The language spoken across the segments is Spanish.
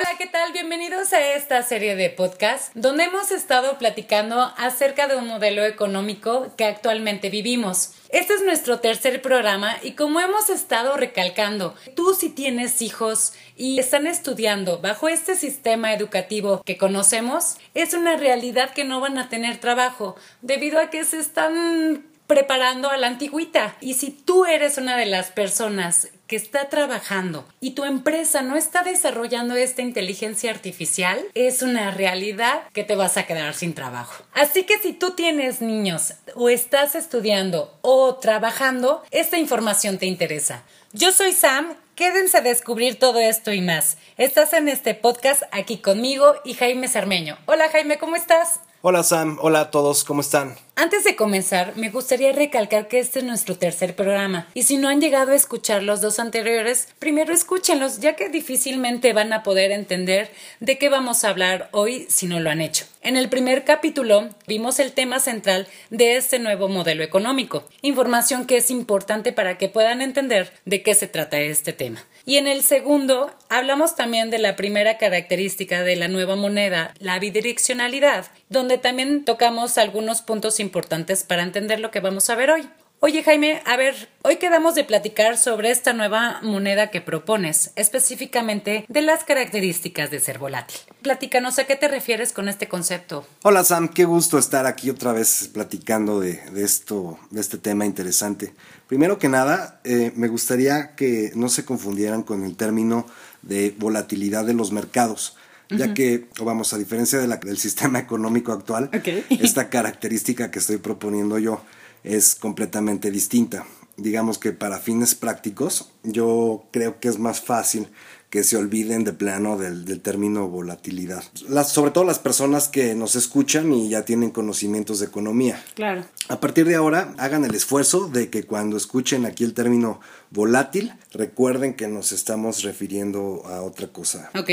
Hola, ¿qué tal? Bienvenidos a esta serie de podcast donde hemos estado platicando acerca de un modelo económico que actualmente vivimos. Este es nuestro tercer programa y como hemos estado recalcando, tú si tienes hijos y están estudiando bajo este sistema educativo que conocemos, es una realidad que no van a tener trabajo debido a que se están preparando a la antigüita. Y si tú eres una de las personas que está trabajando y tu empresa no está desarrollando esta inteligencia artificial, es una realidad que te vas a quedar sin trabajo. Así que si tú tienes niños o estás estudiando o trabajando, esta información te interesa. Yo soy Sam Quédense a descubrir todo esto y más. Estás en este podcast aquí conmigo y Jaime Cermeño. Hola Jaime, ¿cómo estás? Hola Sam, hola a todos, ¿cómo están? Antes de comenzar, me gustaría recalcar que este es nuestro tercer programa y si no han llegado a escuchar los dos anteriores, primero escúchenlos ya que difícilmente van a poder entender de qué vamos a hablar hoy si no lo han hecho. En el primer capítulo vimos el tema central de este nuevo modelo económico, información que es importante para que puedan entender de qué se trata este tema. Y en el segundo hablamos también de la primera característica de la nueva moneda, la bidireccionalidad, donde también tocamos algunos puntos importantes para entender lo que vamos a ver hoy. Oye Jaime, a ver, hoy quedamos de platicar sobre esta nueva moneda que propones, específicamente de las características de ser volátil. Platícanos a qué te refieres con este concepto. Hola Sam, qué gusto estar aquí otra vez platicando de, esto, de este tema interesante. Primero que nada, eh, me gustaría que no se confundieran con el término de volatilidad de los mercados ya que, vamos, a diferencia de la, del sistema económico actual, esta característica que estoy proponiendo yo es completamente distinta. Digamos que para fines prácticos, yo creo que es más fácil que se olviden de plano del, término volatilidad. Las, sobre todo las personas que nos escuchan y ya tienen conocimientos de economía. Claro. A partir de ahora, hagan el esfuerzo de que cuando escuchen aquí el término volátil, recuerden que nos estamos refiriendo a otra cosa. Ok.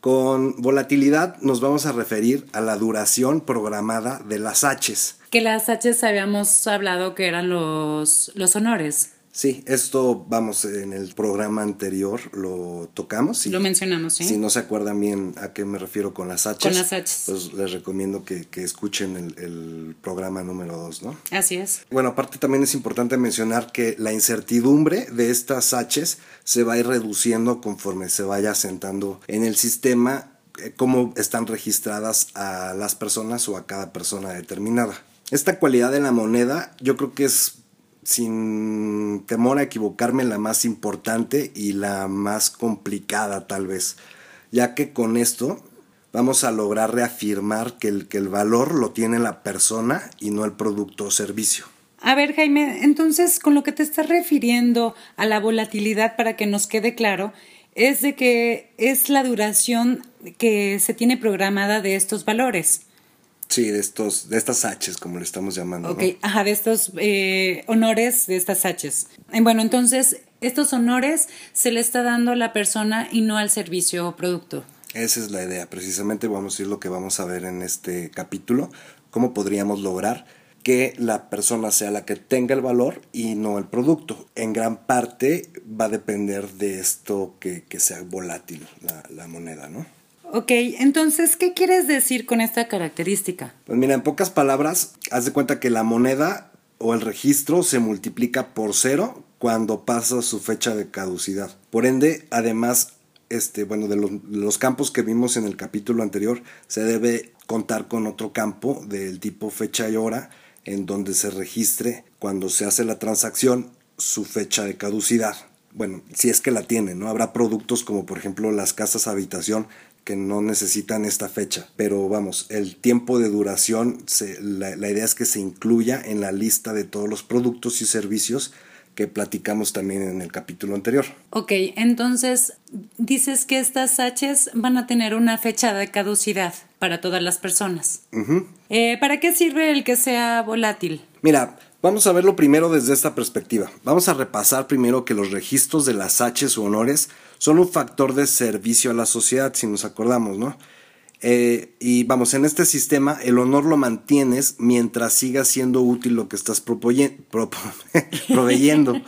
Con volatilidad nos vamos a referir a la duración programada de las Hs. Que las Hs habíamos hablado que eran los, los honores. Sí, esto, vamos, en el programa anterior lo tocamos. lo mencionamos, sí. Si no se acuerdan bien a qué me refiero con las Hs, con las Hs. pues les recomiendo que, escuchen el, el, programa número 2, ¿no? Así es. Bueno, aparte también es importante mencionar que la incertidumbre de estas Hs se va a ir reduciendo conforme se vaya asentando en el sistema eh, cómo están registradas a las personas o a cada persona determinada. Esta cualidad de la moneda yo creo que es sin temor a equivocarme, la más importante y la más complicada tal vez, ya que con esto vamos a lograr reafirmar que el, que el valor lo tiene la persona y no el producto o servicio. A ver, Jaime, entonces con lo que te estás refiriendo a la volatilidad, para que nos quede claro, es de que es la duración que se tiene programada de estos valores. Sí, de estos, de estas Hs, como le estamos llamando. Ok, ajá, de estos eh, honores de estas Hs. Eh, bueno, entonces, estos honores se le está dando a la persona y no al servicio o producto. Esa es la idea, precisamente vamos a ir lo que vamos a ver en este capítulo, cómo podríamos lograr que la persona sea la que tenga el valor y no el producto. En gran parte va a depender de esto que, sea volátil la, la moneda, ¿no? Ok, entonces, ¿qué quieres decir con esta característica? Pues mira, en pocas palabras, haz de cuenta que la moneda o el registro se multiplica por cero cuando pasa su fecha de caducidad. Por ende, además, este, bueno, de los, campos que vimos en el capítulo anterior, se debe contar con otro campo del tipo fecha y hora en donde se registre cuando se hace la transacción su fecha de caducidad. Bueno, si es que la tiene, ¿no? Habrá productos como por ejemplo las casas habitación que no necesitan esta fecha. Pero vamos, el tiempo de duración, la, idea es que se incluya en la lista de todos los productos y servicios que platicamos también en el capítulo anterior. Ok, entonces dices que estas Hs van a tener una fecha de caducidad para todas las personas. Eh, ¿Para qué sirve el que sea volátil? Mira, vamos a verlo primero desde esta perspectiva. Vamos a repasar primero que los registros de las Hs o honores son un factor de servicio a la sociedad, si nos acordamos, ¿no? Eh, y vamos, en este sistema el honor lo mantienes mientras siga siendo útil lo que estás proveyendo.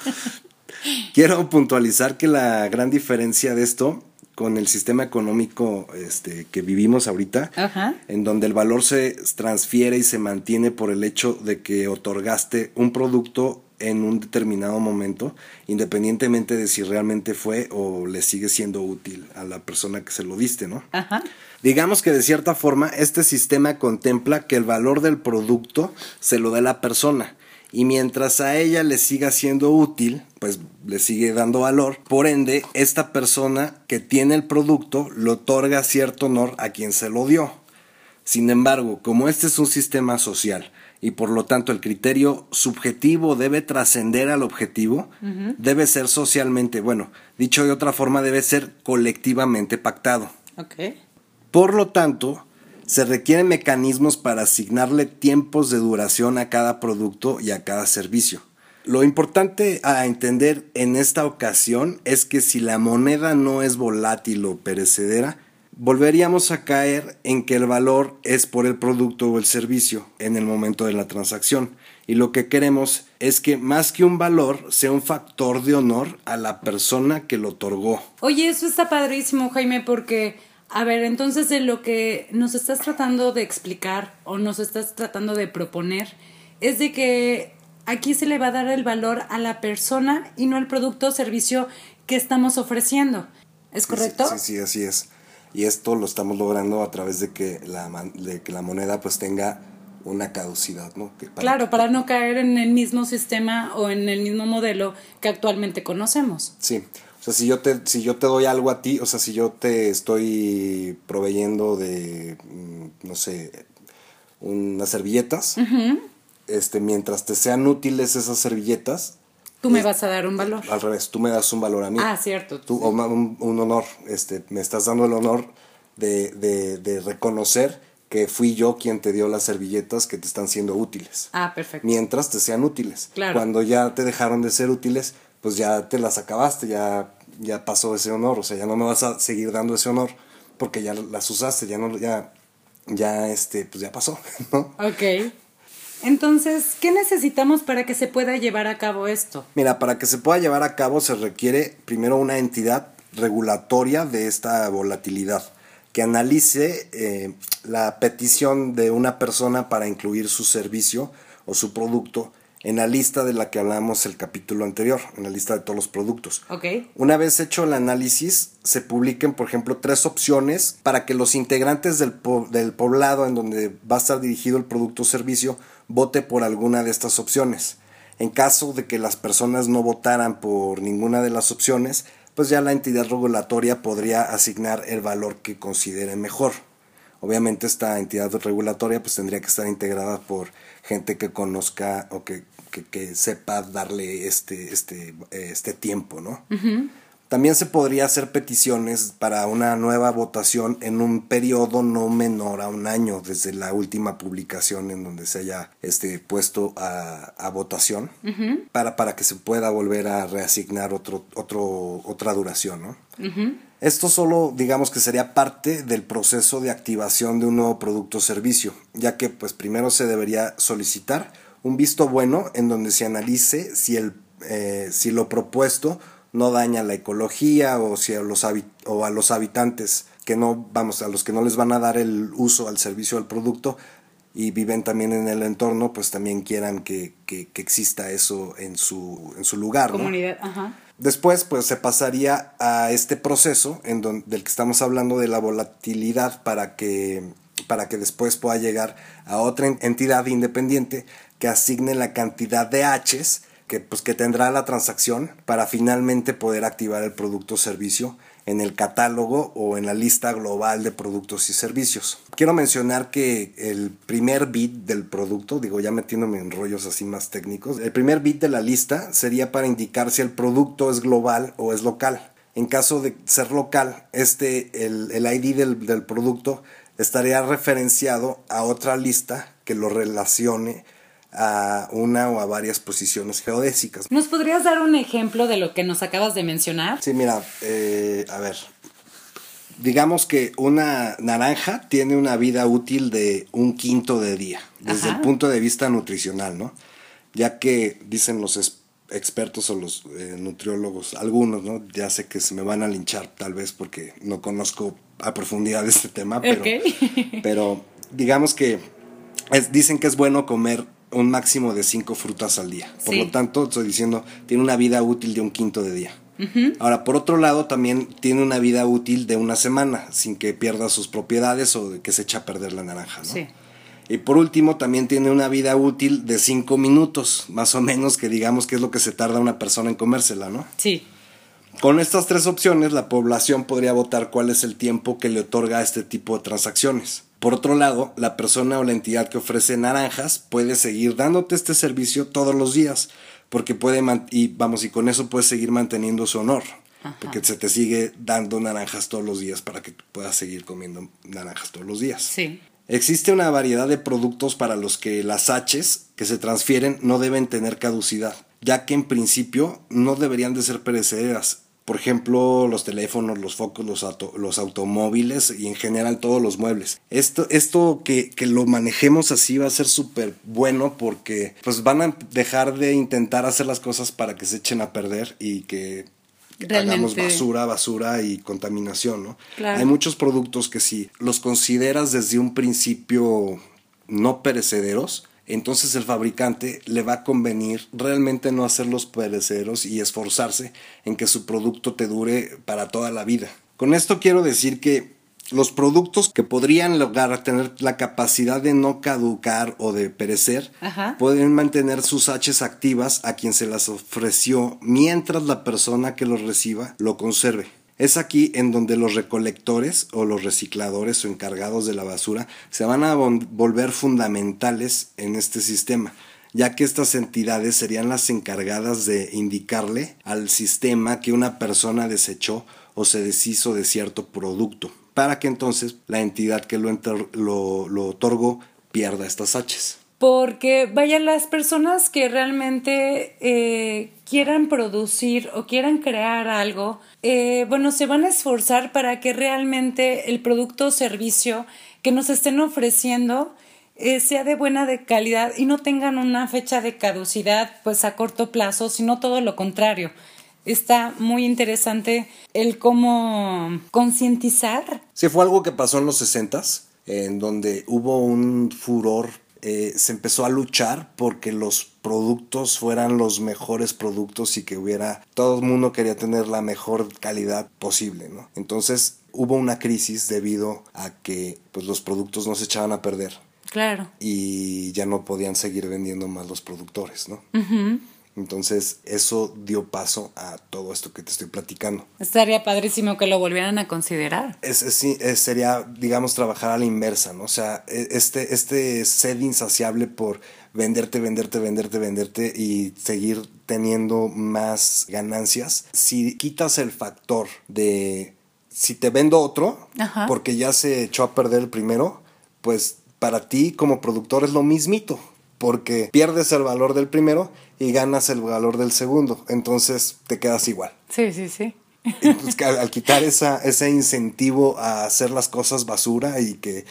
Quiero puntualizar que la gran diferencia de esto con el sistema económico este, que vivimos ahorita, Ajá. en donde el valor se transfiere y se mantiene por el hecho de que otorgaste un producto en un determinado momento, independientemente de si realmente fue o le sigue siendo útil a la persona que se lo diste, ¿no? Ajá. Digamos que de cierta forma este sistema contempla que el valor del producto se lo da la persona y mientras a ella le siga siendo útil, pues le sigue dando valor. Por ende, esta persona que tiene el producto le otorga cierto honor a quien se lo dio. Sin embargo, como este es un sistema social y por lo tanto el criterio subjetivo debe trascender al objetivo, debe ser socialmente, bueno, dicho de otra forma, debe ser colectivamente pactado. Por lo tanto, se requieren mecanismos para asignarle tiempos de duración a cada producto y a cada servicio. Lo importante a entender en esta ocasión es que si la moneda no es volátil o perecedera, volveríamos a caer en que el valor es por el producto o el servicio en el momento de la transacción. Y lo que queremos es que más que un valor sea un factor de honor a la persona que lo otorgó. Oye, eso está padrísimo, Jaime, porque, a ver, entonces de lo que nos estás tratando de explicar o nos estás tratando de proponer es de que aquí se le va a dar el valor a la persona y no al producto o servicio que estamos ofreciendo. ¿Es correcto? Sí, sí, así es. Y esto lo estamos logrando a través de que la, de que la moneda pues tenga una caducidad, ¿no? Que para- Claro, para no caer en el mismo sistema o en el mismo modelo que actualmente conocemos. Sí. O sea, si yo te, si yo te doy algo a ti, o sea, si yo te estoy proveyendo de, mm, no sé, unas servilletas, este, mientras te sean útiles esas servilletas, Tú me vas a dar un valor. al revés, tú me das un valor a mí. Ah, cierto. Tú, o un, un honor, este, me estás dando el honor de, de, de reconocer que fui yo quien te dio las servilletas que te están siendo útiles. Ah, perfecto. Mientras te sean útiles. Claro. Cuando ya te dejaron de ser útiles, pues ya te las acabaste, ya, ya pasó ese honor. O sea, ya no me vas a seguir dando ese honor porque ya las usaste, ya no, ya, ya, este, pues ya pasó, ¿no? Ok. Entonces, ¿qué necesitamos para que se pueda llevar a cabo esto? Mira, para que se pueda llevar a cabo se requiere primero una entidad regulatoria de esta volatilidad que analice eh, la petición de una persona para incluir su servicio o su producto en la lista de la que hablamos el capítulo anterior, en la lista de todos los productos. Ok. Una vez hecho el análisis, se publiquen, por ejemplo, tres opciones para que los integrantes del, po- del poblado en donde va a estar dirigido el producto o servicio vote por alguna de estas opciones. En caso de que las personas no votaran por ninguna de las opciones, pues ya la entidad regulatoria podría asignar el valor que considere mejor. Obviamente esta entidad regulatoria pues tendría que estar integrada por gente que conozca o que, que, sepa darle este, este, este tiempo, ¿no? También se podría hacer peticiones para una nueva votación en un periodo no menor a un año desde la última publicación en donde se haya este, puesto a, a votación para, para que se pueda volver a reasignar otro, otro, otra duración, ¿no? Esto solo, digamos que sería parte del proceso de activación de un nuevo producto o servicio, ya que pues primero se debería solicitar un visto bueno en donde se analice si, el, eh, si lo propuesto no daña la ecología o si a los, o a los habitantes que no, vamos, a los que no les van a dar el uso al servicio del producto y viven también en el entorno, pues también quieran que, que- que exista eso en su, en su lugar. ¿no? Comunidad, ajá. Después, pues se pasaría a este proceso en don- del que estamos hablando de la volatilidad para que, para que después pueda llegar a otra en- entidad independiente que asigne la cantidad de Hs que, pues, que tendrá la transacción para finalmente poder activar el producto o servicio en el catálogo o en la lista global de productos y servicios. Quiero mencionar que el primer bit del producto, digo ya metiéndome en rollos así más técnicos, el primer bit de la lista sería para indicar si el producto es global o es local. En caso de ser local, este, el, el ID del, del producto estaría referenciado a otra lista que lo relacione a una o a varias posiciones geodésicas. ¿Nos podrías dar un ejemplo de lo que nos acabas de mencionar? Sí, mira, eh, a ver. Digamos que una naranja tiene una vida útil de un quinto de día, desde Ajá. el punto de vista nutricional, ¿no? Ya que dicen los, expertos o los eh, nutriólogos, algunos, ¿no? Ya sé que se me van a linchar tal vez porque no conozco a profundidad este tema, pero, pero digamos que dicen que es bueno comer un máximo de cinco frutas al día. Por lo tanto, estoy diciendo, tiene una vida útil de un quinto de día. Ahora, por otro lado, también tiene una vida útil de una semana, sin que pierda sus propiedades o de que se eche a perder la naranja, ¿no? Sí. Y por último, también tiene una vida útil de cinco minutos, más o menos, que digamos que es lo que se tarda una persona en comérsela, ¿no? Sí. Con estas tres opciones, la población podría votar cuál es el tiempo que le otorga a este tipo de transacciones. Por otro lado, la persona o la entidad que ofrece naranjas puede seguir dándote este servicio todos los días, porque puede, y vamos, y con eso puedes seguir manteniendo su honor, porque se te sigue dando naranjas todos los días para que puedas seguir comiendo naranjas todos los días. Sí. Existe una variedad de productos para los que las Hs que se transfieren no deben tener caducidad, ya que en principio no deberían de ser perecederas, por ejemplo, los teléfonos, los focos, los, los automóviles y en general todos los muebles. Esto, esto que, que lo manejemos así va a ser súper bueno porque pues van a dejar de intentar hacer las cosas para que se echen a perder y que hagamos basura, basura y contaminación, ¿no? Hay muchos productos que si los consideras desde un principio no perecederos, entonces el fabricante le va a convenir realmente no hacerlos perecederos y esforzarse en que su producto te dure para toda la vida. Con esto quiero decir que los productos que podrían lograr tener la capacidad de no caducar o de perecer pueden mantener sus Hs activas a quien se las ofreció mientras la persona que los reciba lo conserve. Es aquí en donde los recolectores o los recicladores o encargados de la basura se van a volver fundamentales en este sistema, ya que estas entidades serían las encargadas de indicarle al sistema que una persona desechó o se deshizo de cierto producto, para que entonces la entidad que lo, lo, otorgó pierda estas Hs. Porque, vaya, las personas que realmente eh, quieran producir o quieran crear algo, eh, bueno, se van a esforzar para que realmente el producto o servicio que nos estén ofreciendo eh, sea de buena calidad y no tengan una fecha de caducidad pues a corto plazo, sino todo lo contrario. Está muy interesante el cómo concientizar. Sí, fue algo que pasó en los sesentas, en donde hubo un furor eh, se empezó a luchar porque los productos fueran los mejores productos y que hubiera todo el mundo quería tener la mejor calidad posible, ¿no? Entonces hubo una crisis debido a que pues los productos no se echaban a perder. Claro. Y ya no podían seguir vendiendo más los productores, ¿no? Entonces, eso dio paso a todo esto que te estoy platicando. Estaría padrísimo que lo volvieran a considerar. Es, sería, digamos, trabajar a la inversa, ¿no? O sea, e, este, este sed insaciable por venderte, venderte, venderte, venderte y seguir teniendo más ganancias. Si quitas el factor de si te vendo otro, porque ya se echó a perder el primero, pues para ti como productor es lo mismito porque pierdes el valor del primero y ganas el valor del segundo, entonces te quedas igual. Sí, sí, sí. Pues al, quitar esa, ese incentivo a hacer las cosas basura y que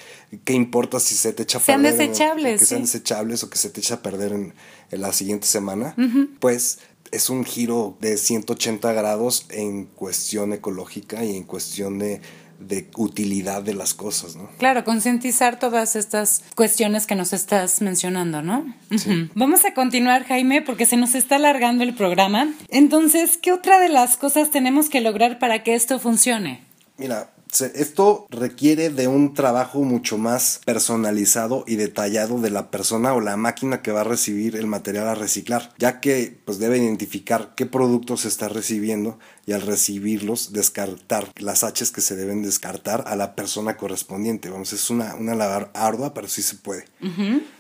qué importa si se te echa a sean Desechables, que sean desechables o que se te echa a perder en, la siguiente semana, pues es un giro de 180 grados en cuestión ecológica y en cuestión de de utilidad de las cosas, ¿no? Claro, concientizar todas estas cuestiones que nos estás mencionando, ¿no? Vamos a continuar, Jaime, porque se nos está alargando el programa. Entonces, ¿qué otra de las cosas tenemos que lograr para que esto funcione? Mira, esto requiere de un trabajo mucho más personalizado y detallado de la persona o la máquina que va a recibir el material a reciclar, ya que pues debe identificar qué productos se está recibiendo y al recibirlos descartar las H's que se deben descartar a la persona correspondiente. Vamos, es una, una labor ardua, pero sí se puede.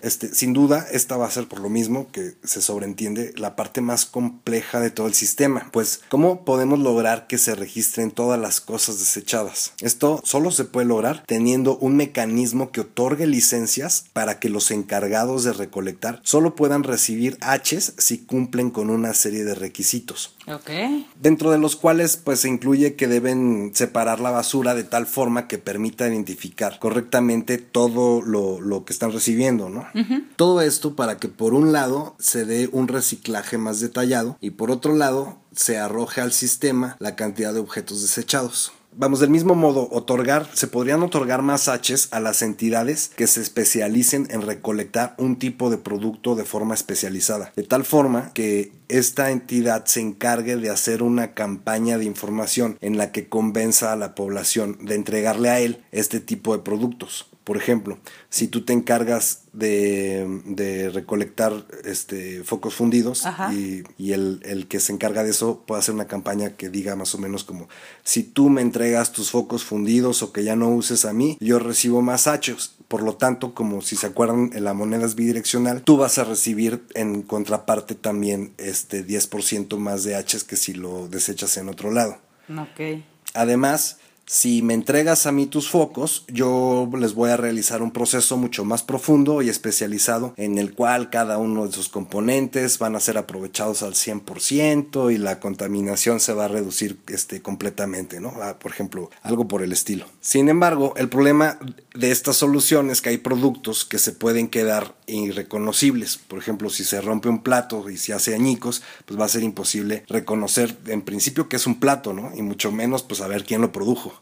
este, sin duda, esta va a ser por lo mismo que se sobreentiende la parte más compleja de todo el sistema. Pues, ¿cómo podemos lograr que se registren todas las cosas desechadas? Esto solo se puede lograr teniendo un mecanismo que otorgue licencias para que los encargados de recolectar solo puedan recibir Hs si cumplen con una serie de requisitos. Ok. Dentro de los cuales pues se incluye que deben separar la basura de tal forma que permita identificar correctamente todo lo, que están recibiendo, ¿no? Todo esto para que por un lado se dé un reciclaje más detallado y por otro lado se arroje al sistema la cantidad de objetos desechados. Vamos, del mismo modo, otorgar, se podrían otorgar más Hs a las entidades que se especialicen en recolectar un tipo de producto de forma especializada, de tal forma que esta entidad se encargue de hacer una campaña de información en la que convenza a la población de entregarle a él este tipo de productos. Por ejemplo, si tú te encargas de, recolectar este, focos fundidos y, el, que se encarga de eso puede hacer una campaña que diga más o menos como, si tú me entregas tus focos fundidos o que ya no uses a mí, yo recibo más hachos. Por lo tanto, como si se acuerdan, la moneda es bidireccional, tú vas a recibir en contraparte también este 10% más de Hs que si lo desechas en otro lado. Ok. Además, si me entregas a mí tus focos, yo les voy a realizar un proceso mucho más profundo y especializado en el cual cada uno de sus componentes van a ser aprovechados al 100% y la contaminación se va a reducir este, completamente, ¿no? Ah, por ejemplo, algo por el estilo. Sin embargo, el problema de esta solución es que hay productos que se pueden quedar irreconocibles. Por ejemplo, si se rompe un plato y se hace añicos, pues va a ser imposible reconocer en principio que es un plato, ¿no? Y mucho menos pues saber quién lo produjo.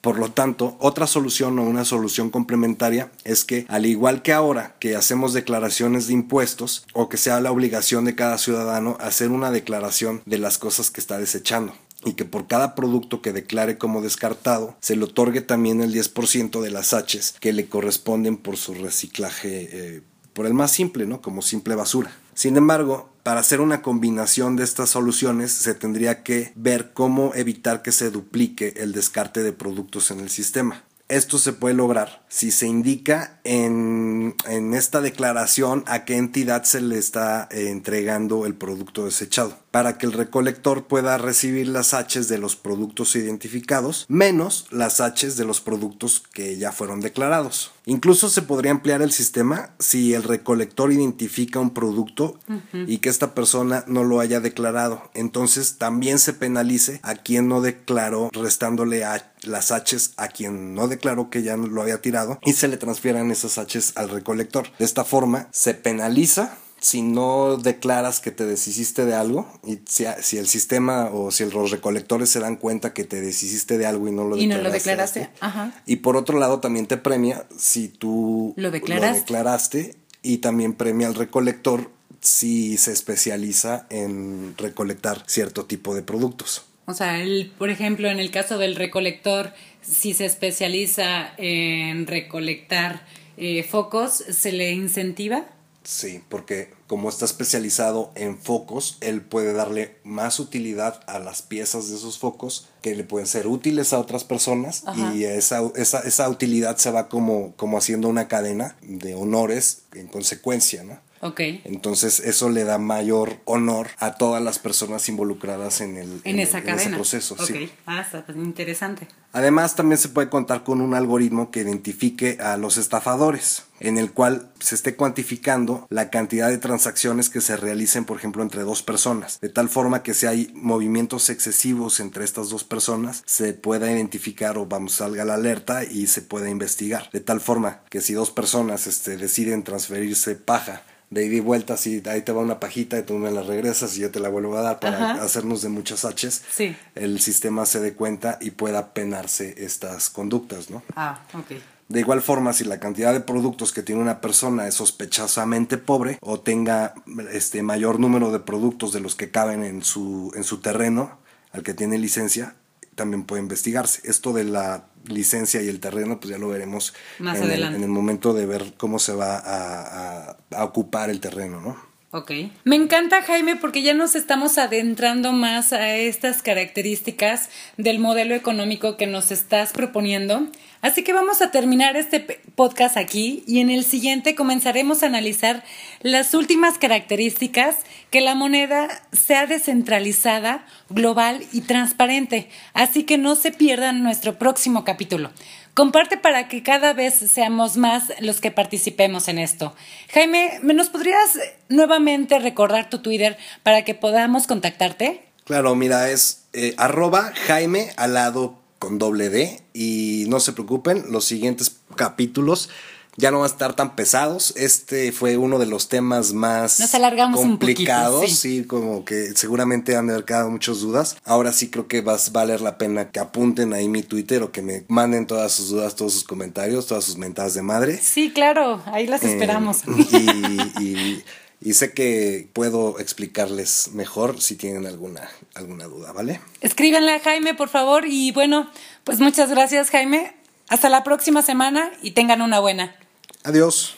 Por lo tanto, otra solución o una solución complementaria es que, al igual que ahora que hacemos declaraciones de impuestos o que sea la obligación de cada ciudadano hacer una declaración de las cosas que está desechando y que por cada producto que declare como descartado se le otorgue también el 10% de las Hs que le corresponden por su reciclaje, eh, por el más simple, ¿no? Como simple basura. Sin embargo, para hacer una combinación de estas soluciones se tendría que ver cómo evitar que se duplique el descarte de productos en el sistema. Esto se puede lograr si se indica en, esta declaración a qué entidad se le está eh, entregando el producto desechado, para que el recolector pueda recibir las Hs de los productos identificados menos las Hs de los productos que ya fueron declarados. Incluso se podría ampliar el sistema si el recolector identifica un producto y que esta persona no lo haya declarado. Entonces también se penalice a quien no declaró restándole las Hs a quien no declaró que ya lo había tirado y se le transfieran esas Hs al recolector. De esta forma se penaliza si no declaras que te deshiciste de algo y si, el sistema o si los recolectores se dan cuenta que te deshiciste de algo y no lo y no lo declaraste Ajá. y por otro lado también te premia si tú lo, declaraste. declaraste y también premia al recolector si se especializa en recolectar cierto tipo de productos. O sea, el, por ejemplo, en el caso del recolector, si se especializa en recolectar eh, focos, ¿se le incentiva? Sí, porque como está especializado en focos, él puede darle más utilidad a las piezas de esos focos que le pueden ser útiles a otras personas y esa, esa, esa, utilidad se va como, como haciendo una cadena de honores en consecuencia, ¿no? Ok. Entonces eso le da mayor honor a todas las personas involucradas en el en, esa cadena. ese proceso. Sí. Ah, está pues, interesante. Además también se puede contar con un algoritmo que identifique a los estafadores en el cual se esté cuantificando la cantidad de transacciones que se realicen, por ejemplo, entre dos personas, de tal forma que si hay movimientos excesivos entre estas dos personas, se pueda identificar o vamos, salga la alerta y se pueda investigar, de tal forma que si dos personas este, deciden transferirse paja de ida y vuelta, si ahí te va una pajita y tú me la regresas y yo te la vuelvo a dar para hacernos de muchas Hs, sí. el sistema se dé cuenta y pueda penarse estas conductas, ¿no? Ah, ok. De igual forma, si la cantidad de productos que tiene una persona es sospechosamente pobre o tenga este mayor número de productos de los que caben en su, en su terreno al que tiene licencia, también puede investigarse. Esto de la licencia y el terreno, pues ya lo veremos Más en, adelante. El, en el momento de ver cómo se va a, a, ocupar el terreno, ¿no? Ok. Me encanta Jaime porque ya nos estamos adentrando más a estas características del modelo económico que nos estás proponiendo. Así que vamos a terminar este podcast aquí y en el siguiente comenzaremos a analizar las últimas características que la moneda sea descentralizada, global y transparente. Así que no se pierdan nuestro próximo capítulo. Comparte para que cada vez seamos más los que participemos en esto. Jaime, ¿me nos podrías nuevamente recordar tu Twitter para que podamos contactarte? Claro, mira, es eh, arroba Jaime alado con doble D y no se preocupen, los siguientes capítulos ya no van a estar tan pesados. Este fue uno de los temas más complicados, sí. como que seguramente han quedado muchas dudas. Ahora sí creo que va a valer la pena que apunten ahí mi Twitter o que me manden todas sus dudas, todos sus comentarios, todas sus mentadas de madre. Sí, claro, ahí las eh, esperamos. y, sé que puedo explicarles mejor si tienen alguna, alguna duda, ¿vale? Escríbanle a Jaime, por favor, y bueno, pues muchas gracias, Jaime. Hasta la próxima semana y tengan una buena. Adiós.